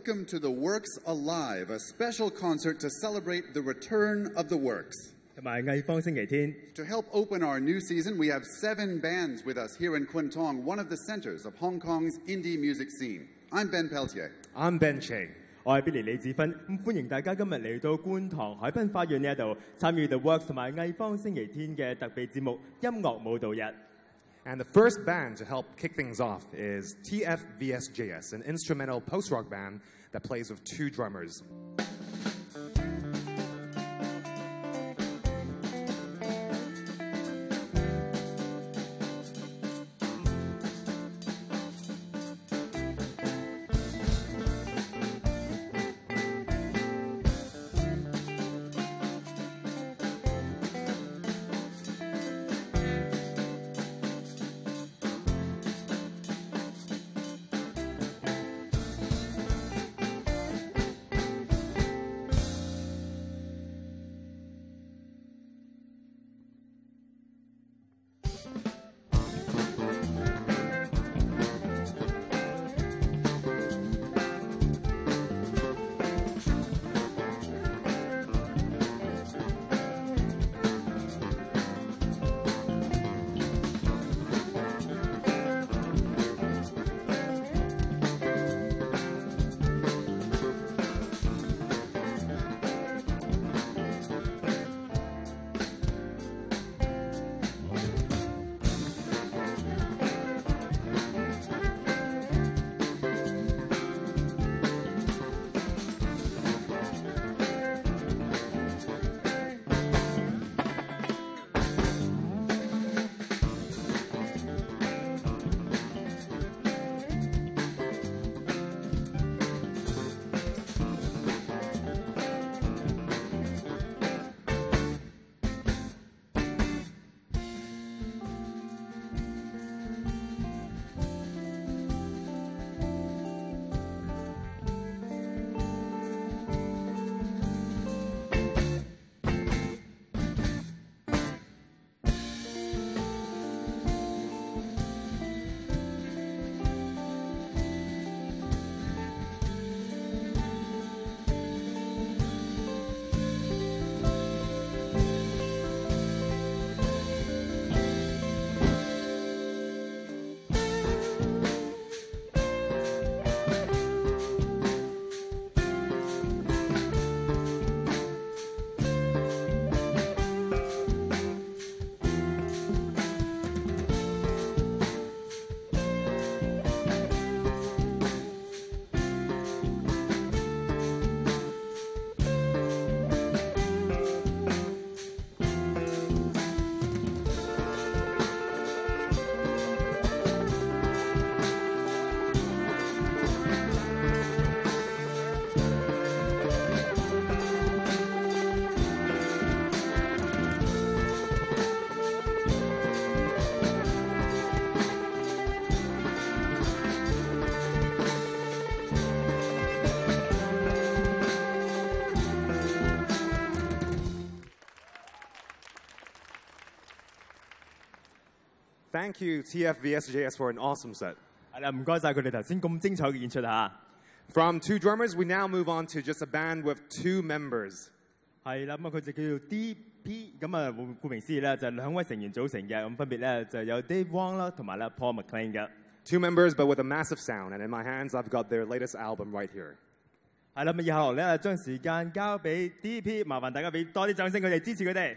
welcome to the Works Alive, a special concert to celebrate the return of the works. To help open our new season, we have seven bands with us here in Kwun Tong, one of the centers of Hong Kong's indie music scene. I'm Ben Peltier. I'm Ben Cheng. 我係 Billy 李子芬，咁歡迎大家今日嚟到觀塘海濱花園呢一度參與 The Works 同埋藝坊星期天嘅特別節目《音樂舞蹈日》。And the first band to help kick things off is TFVSJS, an instrumental post rock band that plays with two drummers. Thank you, TFVSJS, for an awesome set. 系啦，唔该晒佢哋头先咁精彩嘅演出吓。 From two drummers, we now move on to just a band with two members. 系啦，咁啊佢就叫做 D.P. 咁啊，顾名思义咧就系两位成员组成嘅，咁分别咧就有 Dave Wong 啦，同埋咧 Paul McLean 嘅。 Two members, but with a massive sound. And in my hands, I've got their latest album right here. 系啦，咁以下落嚟咧将时间交俾 D.P. 麻烦大家俾多啲掌声，佢哋支持佢哋。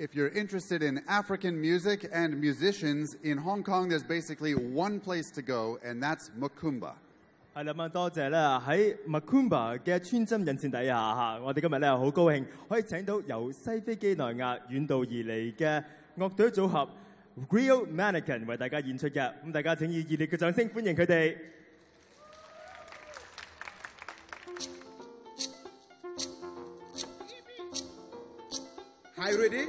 If you're interested in African music and musicians, in Hong Kong there's basically one place to go, and that's Makumba. 係啦，咁多謝咧喺 Macumba 嘅穿針引線底下嚇，我哋今日咧好高興可以請到由西非幾內亞遠道而嚟嘅樂隊組合 Griot Mannequin 為大家演出嘅，咁大家請以熱烈嘅掌聲歡迎佢哋。Hi, ready?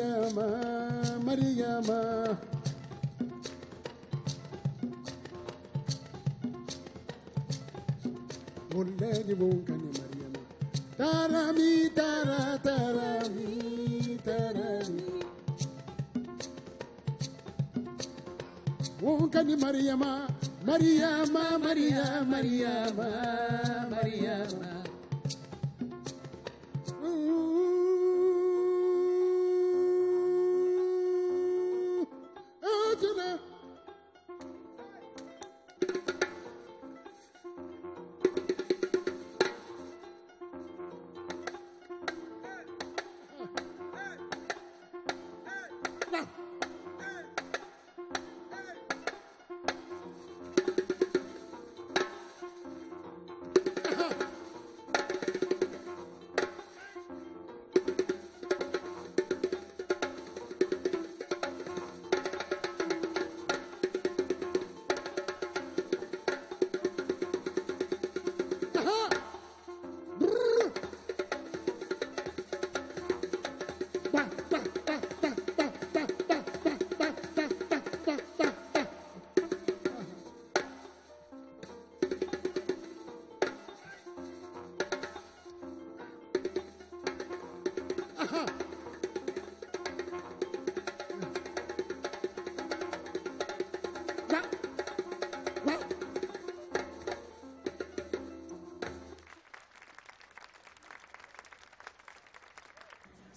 Mariama. Wonkani, wonkani Mariama. Tarami, tara, tarami, tarami. Wonkani Mariama, Mariama, Maria, Mariama, Mariama. Ooh,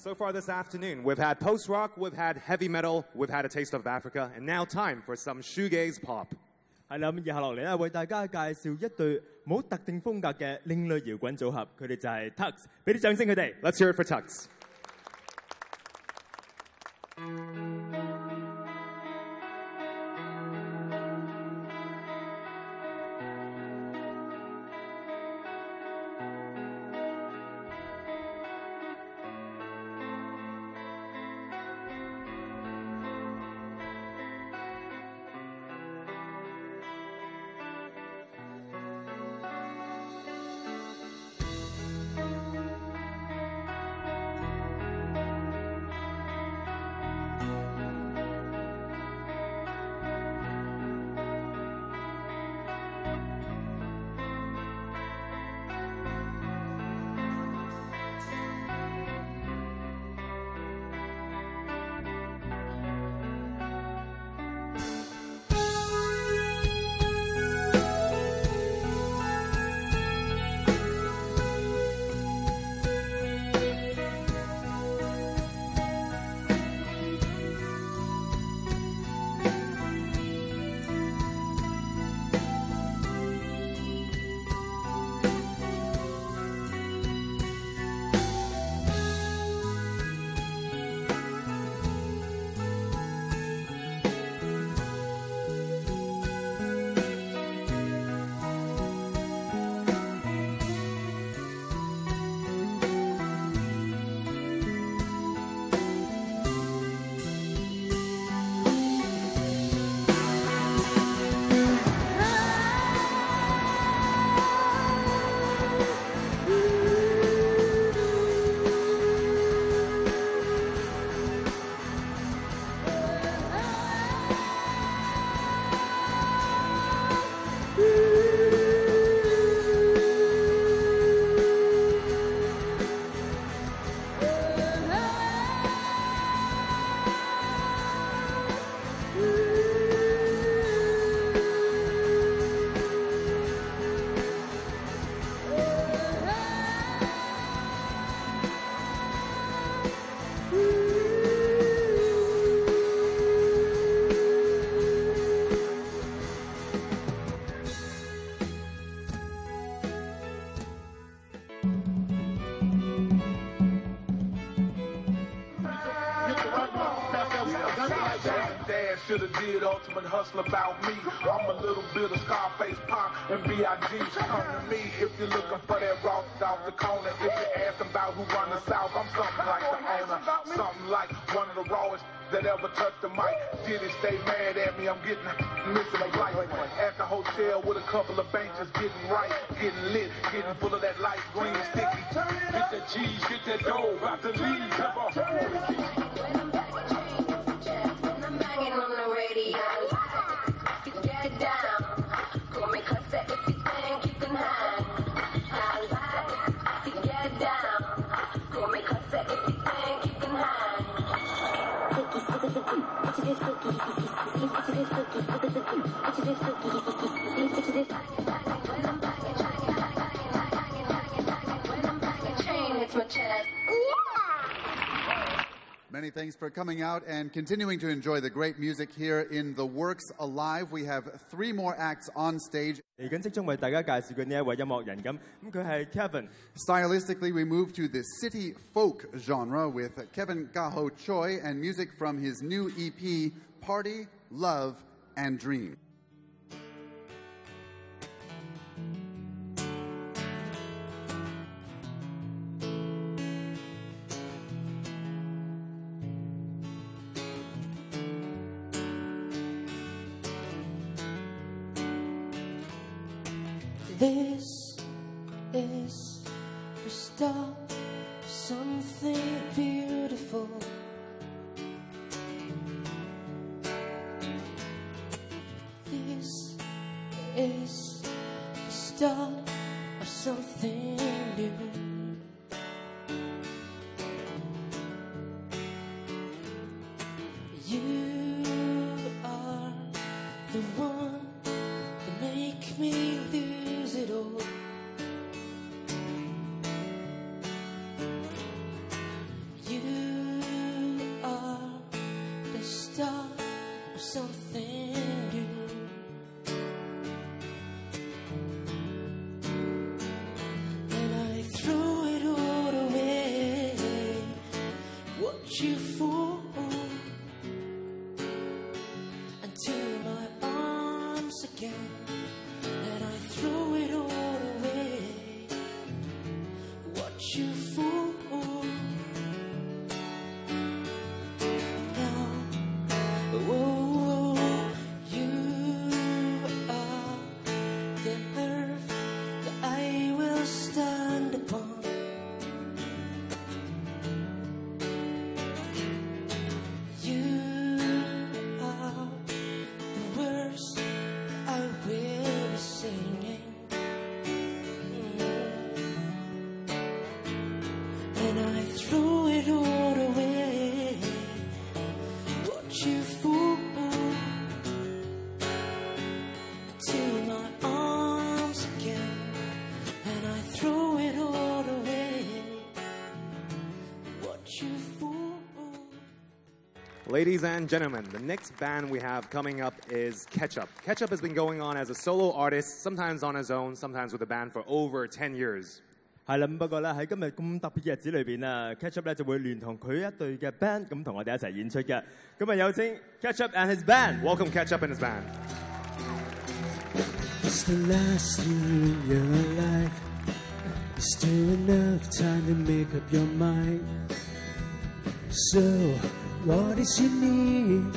So far this afternoon, we've had post rock, we've had heavy metal, we've had a taste of Africa, and now time for some shoegaze pop. 系啦，咁以下落嚟咧，为大家介绍一队冇特定风格嘅另类摇滚组合，佢哋就系 Tux，俾啲掌声佢哋。 Let's hear it for Tux. Shoulda did ultimate hustle about me. I'm a little bit of Scarface Pop and B.I.G. Come to me if you're looking for that raw off the corner. If you're asking about who run the South, I'm something like the owner. Something like one of the rawest that ever touched the mic. Did Diddy stay mad at me, I'm getting missing a flight. At the hotel with a couple of benches, getting right, getting lit, getting full of that light green sticky. Get that G's, get that dough, about to leave. Come Many thanks for coming out and continuing to enjoy the great music here in The Works Alive. We have three more acts on stage. 嚟緊即將為大家介紹嘅呢一位音樂人咁，咁佢係 Kevin。Stylistically, we move to the city folk genre with Kevin Kaho Tsui and music from his new EP, Party Love, and Dream. Is the start of something new. Unto Ladies and gentlemen, the next band we have coming up is Ketchup. Ketchup has been going on as a solo artist, sometimes on his own, sometimes with a band for over 10 years. 系啦，咁不过咧喺今日咁特别嘅日子里边啊，Catch Up 咧就会联同佢一队嘅 band 咁同我哋一齐演出嘅。咁啊有请 Catch Up and his band。 Welcome Ketchup and his band. It's the last year in your life. Still enough time to make up your mind. So, what is your need?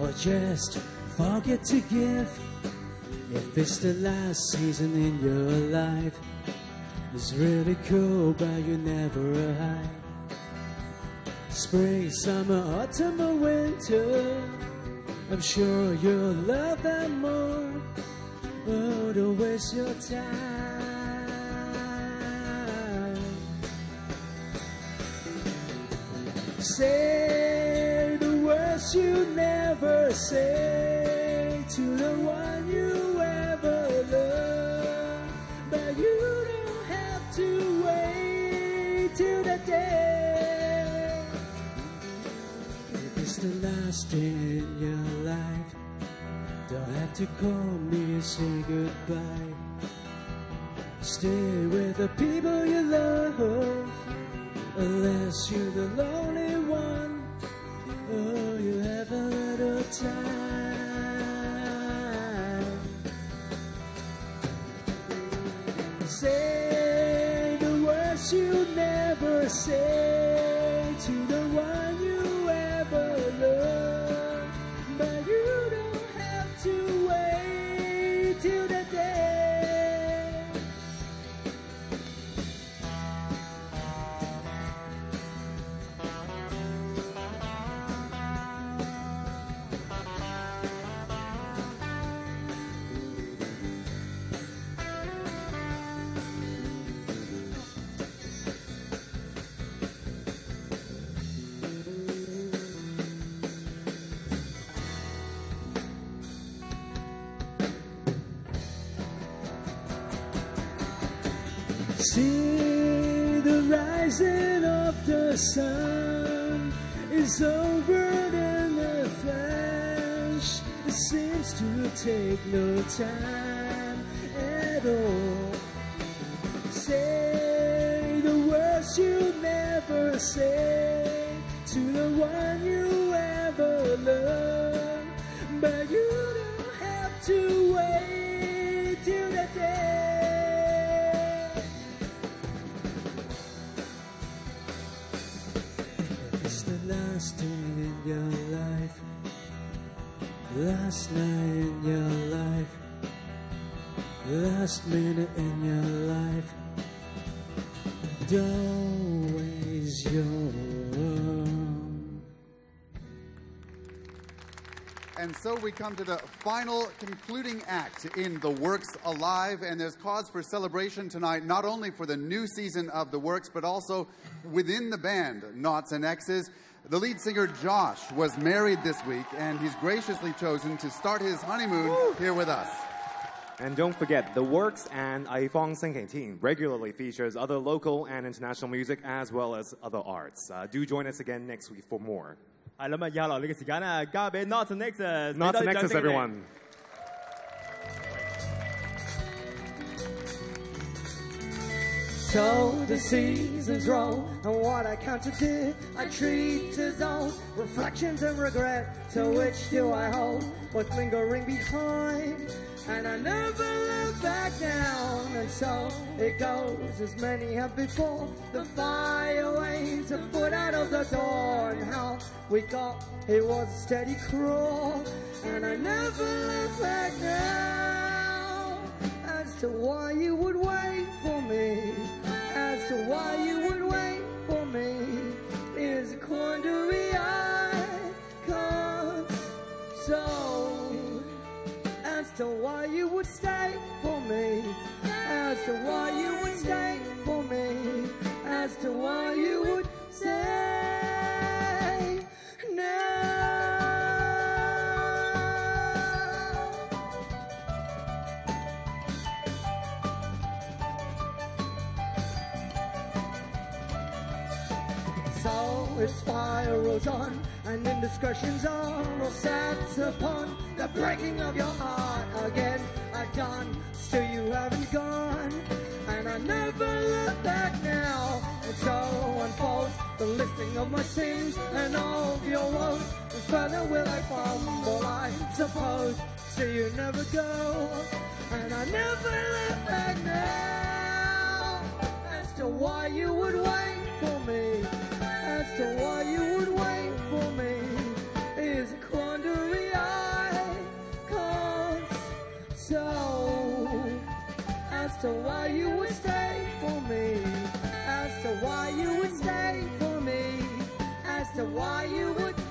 Or just forget to give? If it's the last season in your life, it's really cool, but you never hide. Spring, summer, autumn, or winter. I'm sure you'll love them more. Oh, don't waste your time. Say the words you never say to the one you ever loved. But you don't have to wait till the day. If it's the last day in your life, don't have to call me and say goodbye. Stay with the people you love, unless you're the lonely the sun is over in a flash. It seems to take no time at all. Say the words you never say to the one you ever loved, but you don't have to wait till the day. Your life, last night in your life, last minute in your life. Don't waste your And so we come to the final concluding act in The Works Alive, and there's cause for celebration tonight, not only for the new season of The Works, but also within the band, Noughts and Exes. The lead singer Josh was married this week, and he's graciously chosen to start his honeymoon Woo! here with us. And don't forget, The Works and iPhone team regularly features other local and international music as well as other arts. Uh, do join us again next week for more. 係啦，咁啊，以下落嚟嘅時間啊，交俾 Noughts and Exes。Not Nexus，everyone。So the seasons roll, and what I count to do, I treat as old reflections and regret. To which do I hold what's lingering behind? And I never look back down, and so it goes as many have before. The fire waves are put out of the door, and how we got it was a steady crawl, and I never look back now as to why you would wait for me, as to why you would wait for me, is a quandary I can't solve. As to why you would stay for me, as to why you would stay for me, as to why you So it spirals on, and indiscretions are all set upon the breaking of your heart again. I've done, still you haven't gone, and I never look back now. And so unfolds the listing of my sins and all of your woes. And further will I fumble, I suppose. So you never go, and I never look back now as to why you would wait for me, to why you would wait for me, is a quandary? I can't solve. As to why you would stay for me, as to why you would stay for me, as to why you would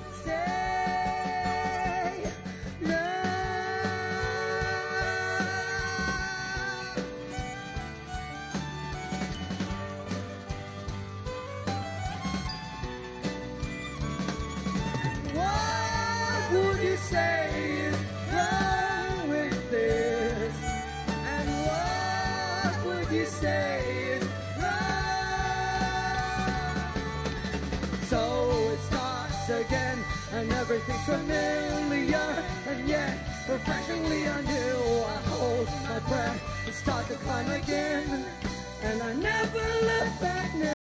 and what would you say is So it starts again and everything's familiar, and yet refreshingly anew. I hold my breath and start to climb again, and I never look back